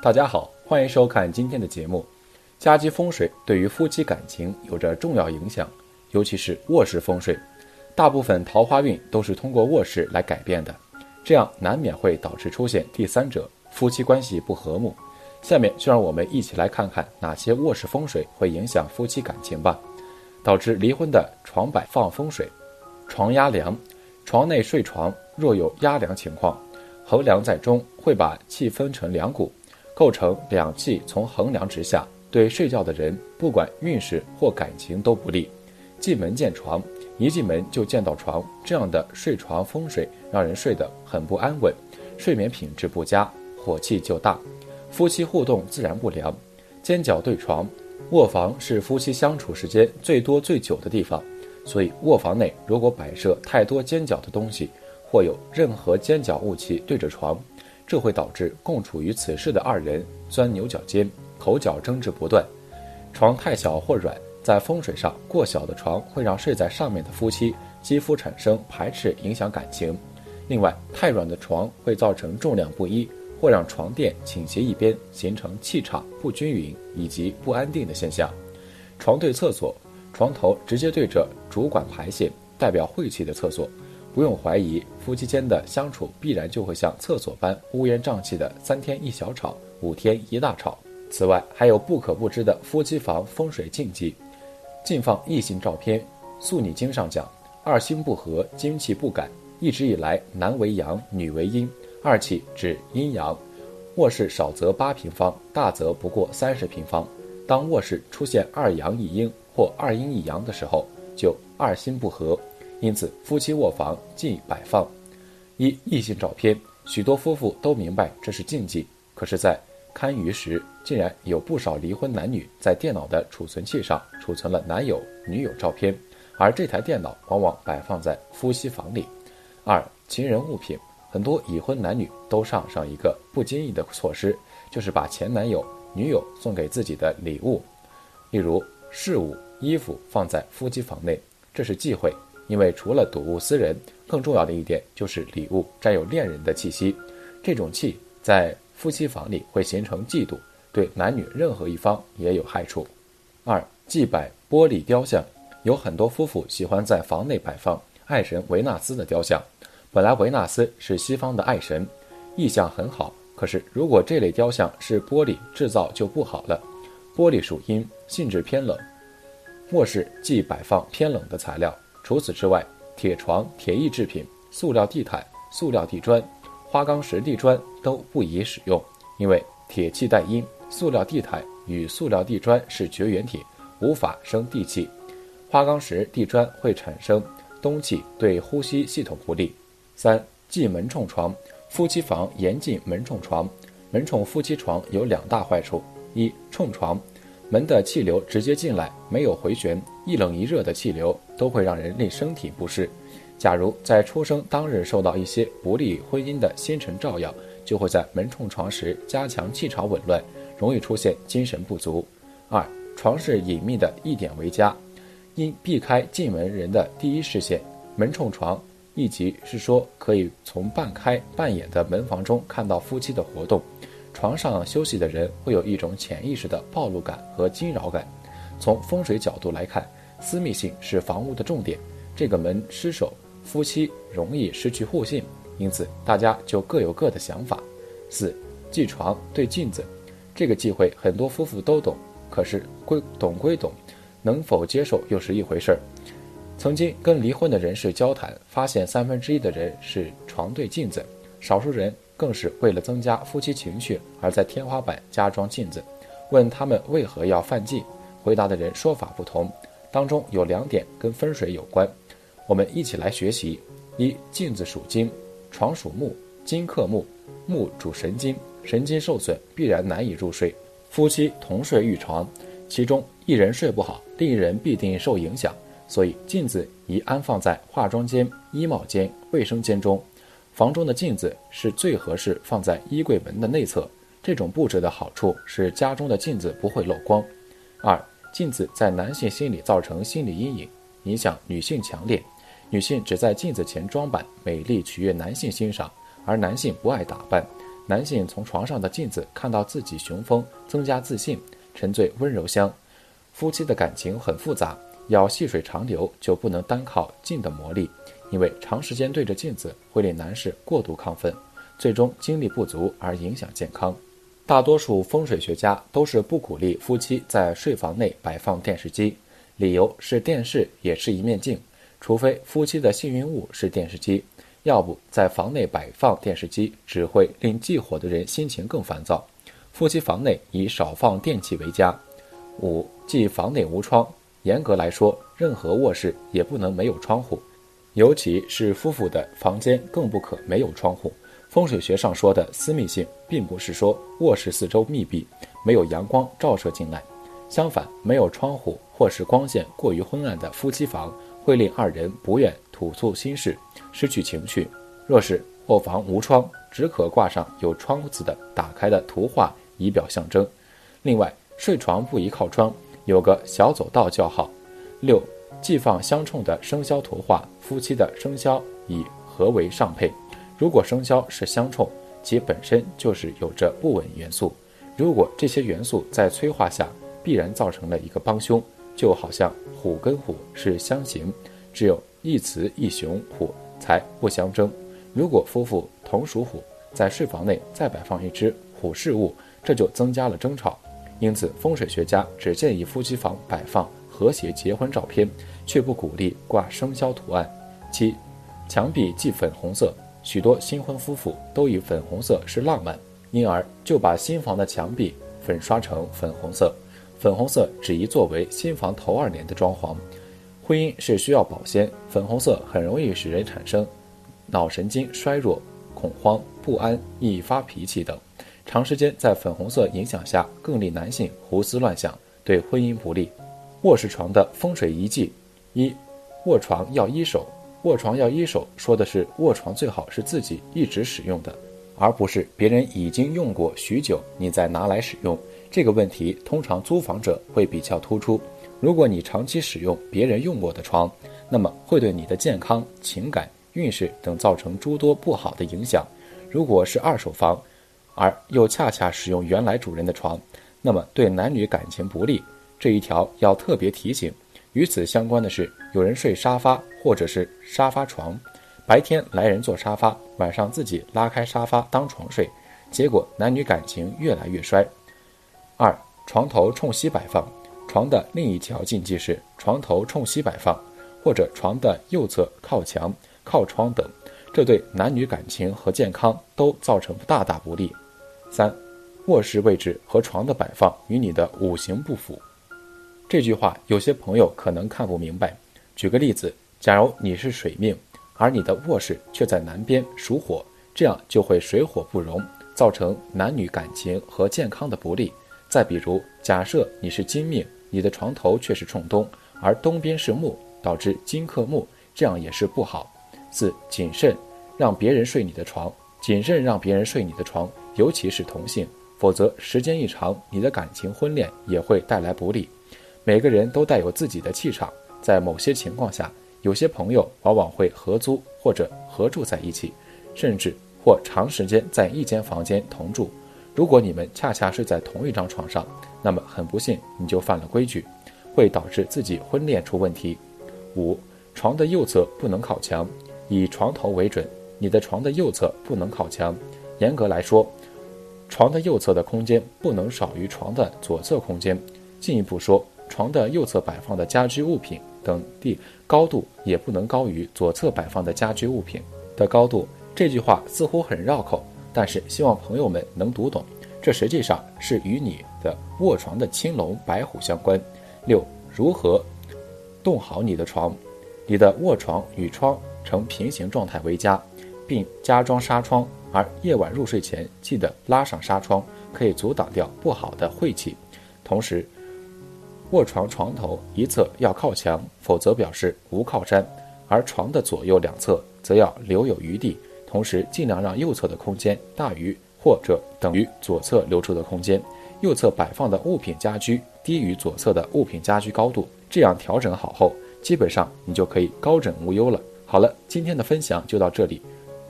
大家好，欢迎收看今天的节目。家居风水对于夫妻感情有着重要影响，尤其是卧室风水。大部分桃花运都是通过卧室来改变的，这样难免会导致出现第三者，夫妻关系不和睦。下面就让我们一起来看看哪些卧室风水会影响夫妻感情吧。导致离婚的床摆放风水，床压梁，床内睡床若有压梁情况，横梁在中会把气分成两股，构成两气从横梁直下，对睡觉的人不管运势或感情都不利。进门见床，一进门就见到床，这样的睡床风水让人睡得很不安稳，睡眠品质不佳，火气就大，夫妻互动自然不良。尖角对床。卧房是夫妻相处时间最多最久的地方，所以卧房内如果摆设太多尖角的东西，或有任何尖角物器对着床，这会导致共处于此室的二人钻牛角尖，口角争执不断。床太小或软，在风水上过小的床会让睡在上面的夫妻肌肤产生排斥，影响感情。另外，太软的床会造成重量不一。或让床垫倾斜一边，形成气场不均匀以及不安定的现象。床对厕所，床头直接对着主管排泄，代表晦气的厕所，不用怀疑，夫妻间的相处必然就会像厕所般乌烟瘴气的三天一小吵，五天一大吵。此外，还有不可不知的夫妻房风水禁忌：禁放异性照片。素女经上讲，二心不和，精气不改，一直以来男为阳，女为阴。二气指阴阳，卧室少则八平方，大则不过三十平方。当卧室出现二阳一阴或二阴一阳的时候，就二心不和。因此，夫妻卧房忌摆放一异性照片。许多夫妇都明白这是禁忌，可是，在堪舆时，竟然有不少离婚男女在电脑的储存器上储存了男友、女友照片，而这台电脑往往摆放在夫妻房里。二情人物品。很多已婚男女都上上一个不经意的措施，就是把前男友、女友送给自己的礼物，例如饰物、衣服放在夫妻房内，这是忌讳。因为除了睹物思人，更重要的一点就是礼物沾有恋人的气息，这种气在夫妻房里会形成嫉妒，对男女任何一方也有害处。二祭摆玻璃雕像，有很多夫妇喜欢在房内摆放爱神维纳斯的雕像。本来维纳斯是西方的爱神，意象很好。可是如果这类雕像是玻璃制造就不好了。玻璃属阴，性质偏冷，卧室忌摆放偏冷的材料。除此之外，铁床、铁艺制品、塑料地毯、塑料地砖、花岗石地砖都不宜使用，因为铁气带阴，塑料地毯与塑料地砖是绝缘体，无法生地气。花岗石地砖会产生冬气，对呼吸系统不利。三忌门冲床，夫妻房严禁门冲床。门冲夫妻床有两大坏处：一冲床，门的气流直接进来，没有回旋，一冷一热的气流都会让人令身体不适。假如在出生当日受到一些不利婚姻的星辰照耀，就会在门冲床时加强气场紊乱，容易出现精神不足。二床是隐秘的一点为佳，应避开进门人的第一视线。门冲床。意即是说可以从半开半掩的门房中看到夫妻的活动，床上休息的人会有一种潜意识的暴露感和惊扰感。从风水角度来看，私密性是房屋的重点，这个门失守，夫妻容易失去互信，因此大家就各有各的想法。四忌床对镜子，这个忌讳很多夫妇都懂，可是归懂归懂，能否接受又是一回事儿。曾经跟离婚的人士交谈，发现三分之一的人是床对镜子，少数人更是为了增加夫妻情趣而在天花板加装镜子。问他们为何要犯忌，回答的人说法不同，当中有两点跟风水有关，我们一起来学习：一，镜子属金，床属木，金克木，木主神经，神经受损必然难以入睡。夫妻同睡一床，其中一人睡不好，另一人必定受影响。所以镜子宜安放在化妆间、衣帽间、卫生间中。房中的镜子是最合适放在衣柜门的内侧。这种布置的好处是家中的镜子不会漏光。二、镜子在男性心里造成心理阴影，影响女性强烈。女性只在镜子前装扮美丽，取悦男性欣赏，而男性不爱打扮。男性从床上的镜子看到自己雄风，增加自信，沉醉温柔乡。夫妻的感情很复杂，要细水长流，就不能单靠镜的魔力，因为长时间对着镜子会令男士过度亢奋，最终精力不足而影响健康。大多数风水学家都是不鼓励夫妻在睡房内摆放电视机，理由是电视也是一面镜，除非夫妻的幸运物是电视机，要不在房内摆放电视机只会令忌火的人心情更烦躁。夫妻房内以少放电器为佳。五，忌房内无窗。严格来说，任何卧室也不能没有窗户，尤其是夫妇的房间更不可没有窗户。风水学上说的私密性，并不是说卧室四周密闭，没有阳光照射进来。相反，没有窗户或是光线过于昏暗的夫妻房，会令二人不愿吐诉心事，失去情趣。若是卧房无窗，只可挂上有窗子的打开的图画，以表象征。另外，睡床不宜靠窗，有个小走道较好。六，忌放相冲的生肖图画，夫妻的生肖以合为上配。如果生肖是相冲，其本身就是有着不稳元素。如果这些元素在催化下，必然造成了一个帮凶，就好像虎跟虎是相刑，只有一雌一雄虎才不相争。如果夫妇同属虎，在睡房内再摆放一只虎饰物，这就增加了争吵。因此，风水学家只建议夫妻房摆放和谐结婚照片，却不鼓励挂生肖图案。七，墙壁忌粉红色。许多新婚夫妇都以粉红色是浪漫，因而就把新房的墙壁粉刷成粉红色。粉红色只宜作为新房头二年的装潢。婚姻是需要保鲜，粉红色很容易使人产生脑神经衰弱、恐慌、不安、易发脾气等。长时间在粉红色影响下，更令男性胡思乱想，对婚姻不利。卧室床的风水遗迹：一、卧床要一手。卧床要一手，说的是卧床最好是自己一直使用的，而不是别人已经用过许久，你再拿来使用。这个问题通常租房者会比较突出。如果你长期使用别人用过的床，那么会对你的健康、情感、运势等造成诸多不好的影响。如果是二手房，而又恰恰使用原来主人的床，那么对男女感情不利。这一条要特别提醒。与此相关的是，有人睡沙发或者是沙发床，白天来人坐沙发，晚上自己拉开沙发当床睡，结果男女感情越来越衰。二，床头冲西摆放，床的另一条禁忌是床头冲西摆放，或者床的右侧靠墙、靠窗等。这对男女感情和健康都造成大大不利。三，卧室位置和床的摆放与你的五行不符。这句话有些朋友可能看不明白。举个例子，假如你是水命，而你的卧室却在南边属火，这样就会水火不容，造成男女感情和健康的不利。再比如，假设你是金命，你的床头却是冲东，而东边是木，导致金克木，这样也是不好。四，谨慎。让别人睡你的床，谨慎让别人睡你的床，尤其是同性，否则时间一长，你的感情婚恋也会带来不利。每个人都带有自己的气场，在某些情况下，有些朋友往往会合租或者合住在一起，甚至或长时间在一间房间同住。如果你们恰恰睡在同一张床上，那么很不幸你就犯了规矩，会导致自己婚恋出问题。五，床的右侧不能靠墙，以床头为准。你的床的右侧不能靠墙，严格来说，床的右侧的空间不能少于床的左侧空间。进一步说，床的右侧摆放的家居物品等地高度也不能高于左侧摆放的家居物品的高度。这句话似乎很绕口，但是希望朋友们能读懂。这实际上是与你的卧床的青龙白虎相关。六，如何动好你的床？你的卧床与窗呈平行状态为佳。并加装纱窗，而夜晚入睡前记得拉上纱窗，可以阻挡掉不好的晦气。同时，卧床床头一侧要靠墙，否则表示无靠山；而床的左右两侧则要留有余地。同时，尽量让右侧的空间大于或者等于左侧留出的空间。右侧摆放的物品家居低于左侧的物品家居高度，这样调整好后，基本上你就可以高枕无忧了。好了，今天的分享就到这里。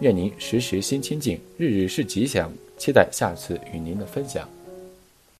愿您时时心清静，日日是吉祥。期待下次与您的分享。